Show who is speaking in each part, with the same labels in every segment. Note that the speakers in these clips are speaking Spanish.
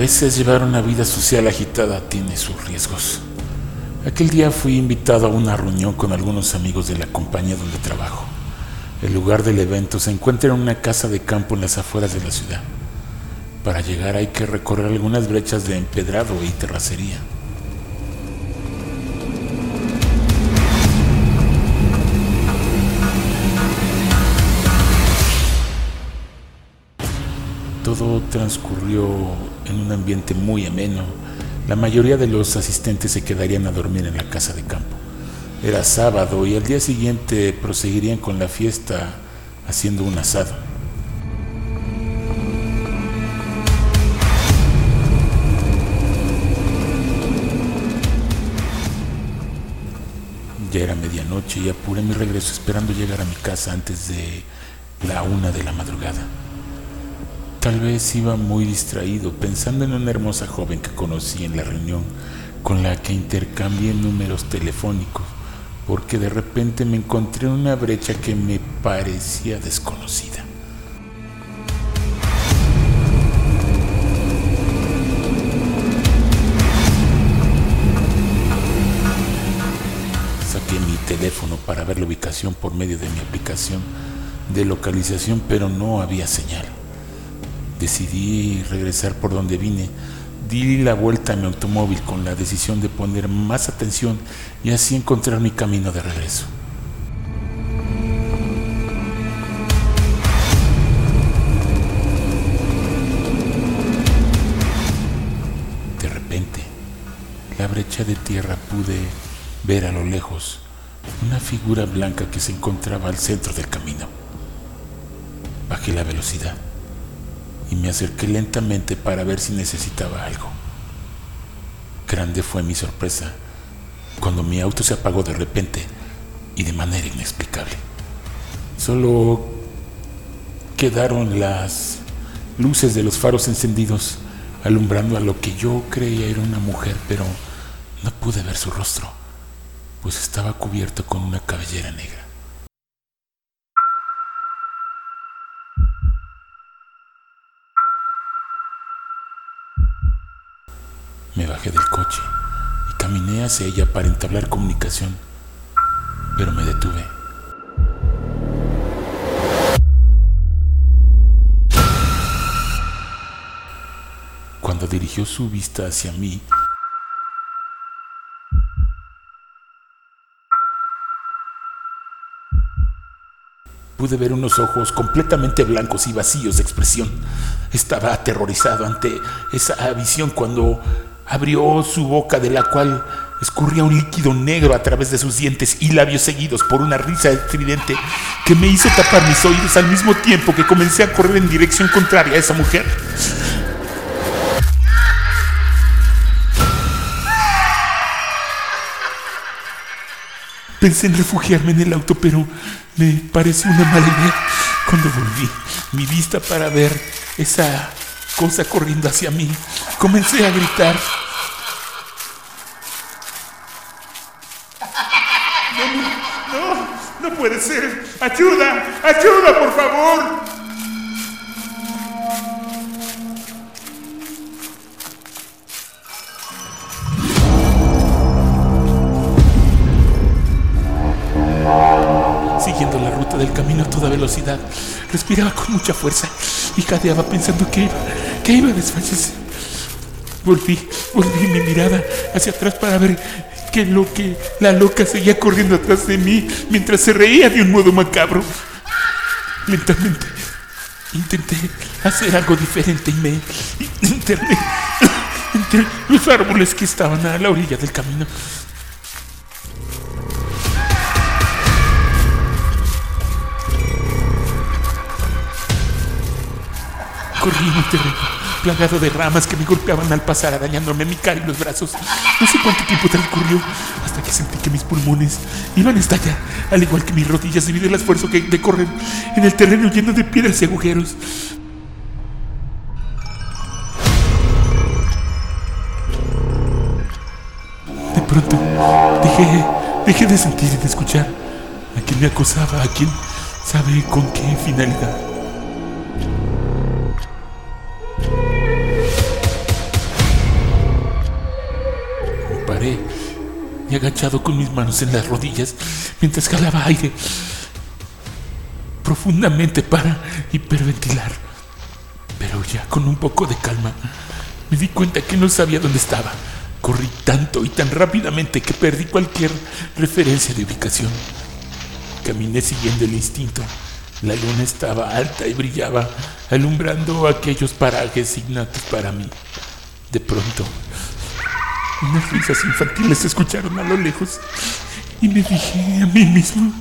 Speaker 1: Veces llevar una vida social agitada tiene sus riesgos. Aquel día fui invitado a una reunión con algunos amigos de la compañía donde trabajo. El lugar del evento se encuentra en una casa de campo en las afueras de la ciudad. Para llegar hay que recorrer algunas brechas de empedrado y terracería. Todo transcurrió en un ambiente muy ameno. La mayoría de los asistentes se quedarían a dormir en la casa de campo. Era sábado y al día siguiente proseguirían con la fiesta haciendo un asado. Ya era medianoche y apuré mi regreso esperando llegar a mi casa antes de la una de la madrugada. Tal vez iba muy distraído pensando en una hermosa joven que conocí en la reunión con la que intercambié números telefónicos, porque de repente me encontré en una brecha que me parecía desconocida. Saqué mi teléfono para ver la ubicación por medio de mi aplicación de localización, pero no había señal decidí regresar por donde vine. Di la vuelta a mi automóvil con la decisión de poner más atención y así encontrar mi camino de regreso. De repente, la brecha de tierra pude ver a lo lejos una figura blanca que se encontraba al centro del camino. Bajé la velocidad y me acerqué lentamente para ver si necesitaba algo. Grande fue mi sorpresa cuando mi auto se apagó de repente y de manera inexplicable. Solo quedaron las luces de los faros encendidos alumbrando a lo que yo creía era una mujer, pero no pude ver su rostro, pues estaba cubierto con una cabellera negra. Me bajé del coche y caminé hacia ella para entablar comunicación, pero me detuve. Cuando dirigió su vista hacia mí, pude ver unos ojos completamente blancos y vacíos de expresión. Estaba aterrorizado ante esa visión cuando abrió su boca de la cual escurría un líquido negro a través de sus dientes y labios seguidos por una risa estridente que me hizo tapar mis oídos al mismo tiempo que comencé a correr en dirección contraria a esa mujer. Pensé en refugiarme en el auto, pero me pareció una mala idea. Cuando volví mi vista para ver esa cosa corriendo hacia mí, comencé a gritar. No, no, puede ser. Ayuda, ayuda, por favor. Siguiendo la ruta del camino a toda velocidad, respiraba con mucha fuerza y cadeaba pensando que iba, que iba a desfallecer. Volví, volví mi mirada hacia atrás para ver que lo que la loca seguía corriendo atrás de mí mientras se reía de un modo macabro. Lentamente intenté hacer algo diferente y me interné entre los árboles que estaban a la orilla del camino. Corrí en plagado de ramas que me golpeaban al pasar, arañándome mi cara y los brazos. No sé cuánto tiempo transcurrió hasta que sentí que mis pulmones iban a estallar, al igual que mis rodillas debido al esfuerzo que de correr en el terreno lleno de piedras y agujeros. De pronto, dejé, dejé de sentir y de escuchar a quien me acosaba, a quien sabe con qué finalidad. Agachado con mis manos en las rodillas mientras jalaba aire profundamente para hiperventilar. Pero ya con un poco de calma me di cuenta que no sabía dónde estaba. Corrí tanto y tan rápidamente que perdí cualquier referencia de ubicación. Caminé siguiendo el instinto. La luna estaba alta y brillaba, alumbrando aquellos parajes ignatos para mí. De pronto, unas risas infantiles se escucharon a lo lejos y me dije a mí mismo,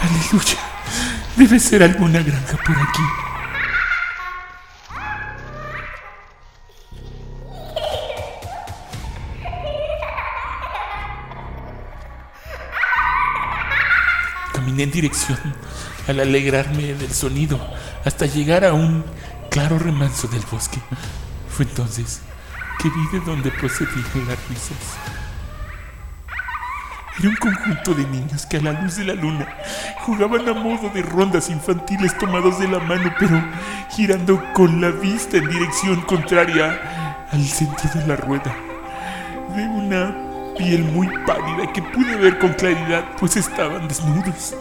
Speaker 1: aleluya, debe ser alguna granja por aquí. Caminé en dirección al alegrarme del sonido hasta llegar a un claro remanso del bosque. Fue entonces que vi de dónde procedían las risas. Era un conjunto de niños que a la luz de la luna jugaban a modo de rondas infantiles tomados de la mano, pero girando con la vista en dirección contraria al centro de la rueda. De una piel muy pálida que pude ver con claridad, pues estaban desnudos,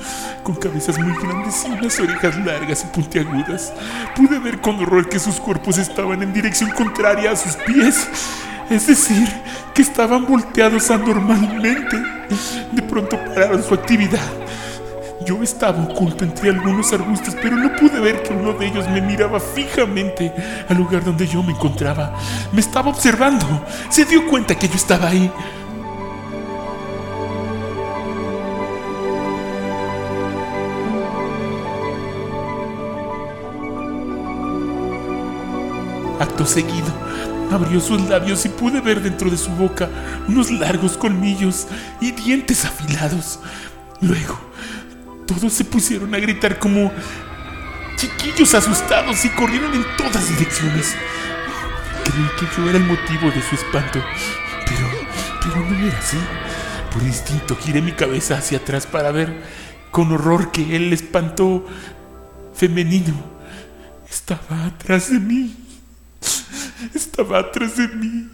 Speaker 1: con cabezas muy grandes y unas orejas largas y puntiagudas. Pude ver con horror que sus cuerpos estaban en dirección contraria a sus pies, es decir, que estaban volteados anormalmente. De pronto pararon su actividad. Yo estaba oculto entre algunos arbustos, pero no pude ver que uno de ellos me miraba fijamente al lugar donde yo me encontraba. Me estaba observando. Se dio cuenta que yo estaba ahí. Seguido, abrió sus labios y pude ver dentro de su boca unos largos colmillos y dientes afilados. Luego, todos se pusieron a gritar como chiquillos asustados y corrieron en todas direcciones. Creí que yo era el motivo de su espanto, pero, pero no era así. Por instinto giré mi cabeza hacia atrás para ver con horror que el espanto femenino estaba atrás de mí. Estaba atrás de mí.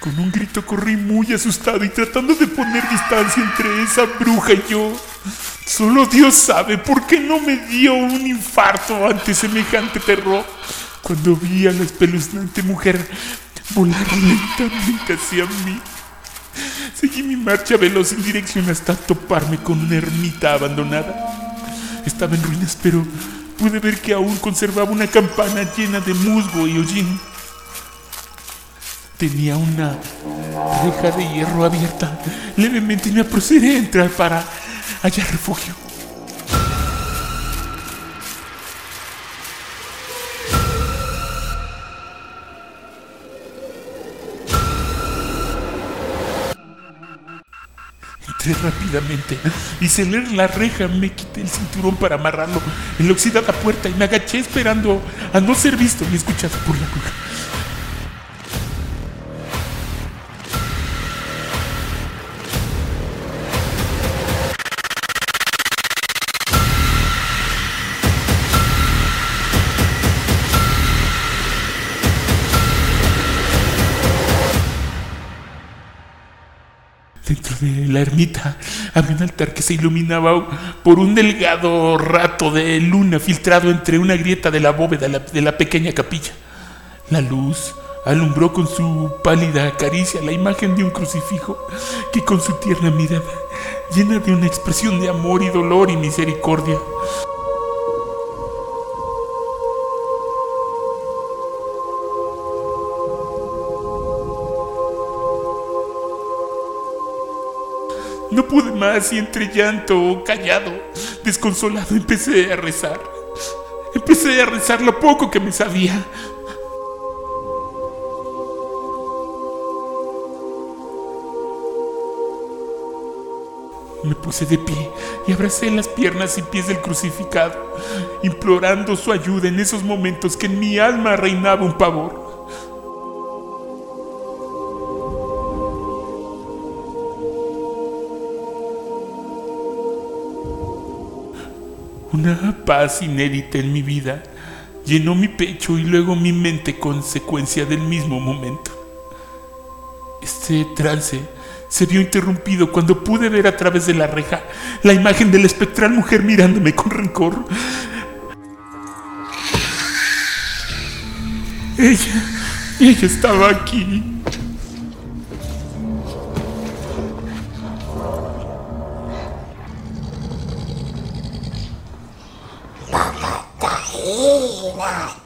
Speaker 1: Con un grito corrí muy asustado y tratando de poner distancia entre esa bruja y yo. Solo Dios sabe por qué no me dio un infarto ante semejante terror cuando vi a la espeluznante mujer volar lentamente hacia mí. Seguí mi marcha veloz en dirección hasta toparme con una ermita abandonada. Estaba en ruinas, pero pude ver que aún conservaba una campana llena de musgo y hollín. Tenía una reja de hierro abierta levemente me apresuré a entrar para hallar refugio. Rápidamente y leer la reja, me quité el cinturón para amarrarlo en la oxidada puerta y me agaché esperando a no ser visto ni escuchado por la bruja. Dentro de la ermita había un altar que se iluminaba por un delgado rato de luna filtrado entre una grieta de la bóveda de la pequeña capilla. La luz alumbró con su pálida caricia la imagen de un crucifijo que con su tierna mirada, llena de una expresión de amor y dolor y misericordia, No pude más y entre llanto, callado, desconsolado, empecé a rezar. Empecé a rezar lo poco que me sabía. Me puse de pie y abracé las piernas y pies del crucificado, implorando su ayuda en esos momentos que en mi alma reinaba un pavor. Una paz inédita en mi vida llenó mi pecho y luego mi mente consecuencia del mismo momento. Este trance se vio interrumpido cuando pude ver a través de la reja la imagen de la espectral mujer mirándome con rencor. Ella, ella estaba aquí. No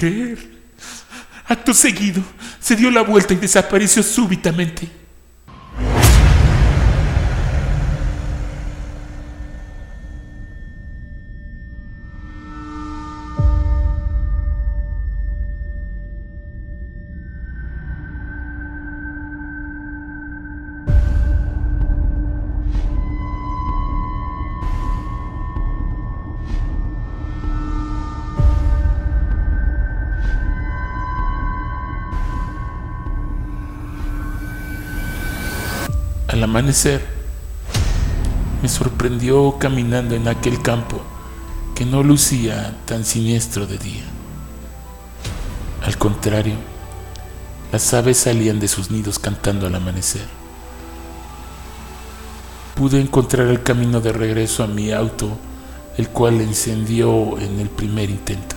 Speaker 1: creer. Acto seguido, se dio la vuelta y desapareció súbitamente. Al amanecer, me sorprendió caminando en aquel campo que no lucía tan siniestro de día. Al contrario, las aves salían de sus nidos cantando al amanecer. Pude encontrar el camino de regreso a mi auto, el cual encendió en el primer intento.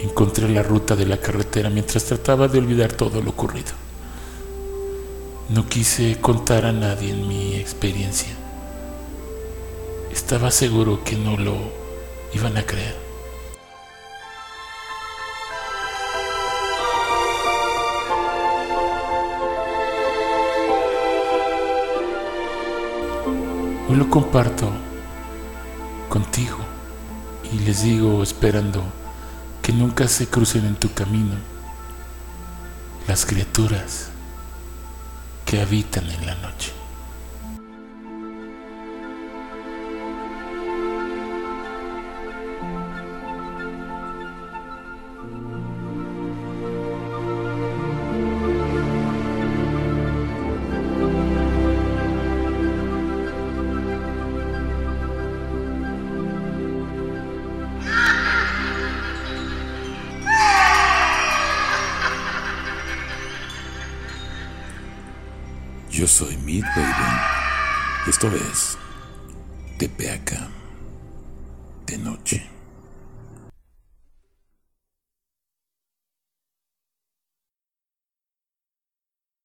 Speaker 1: Encontré la ruta de la carretera mientras trataba de olvidar todo lo ocurrido. No quise contar a nadie en mi experiencia. Estaba seguro que no lo iban a creer. Hoy lo comparto contigo y les digo esperando que nunca se crucen en tu camino las criaturas que habitan en la noche.
Speaker 2: Soy Mid Raven. Esto es Tepeaca de noche.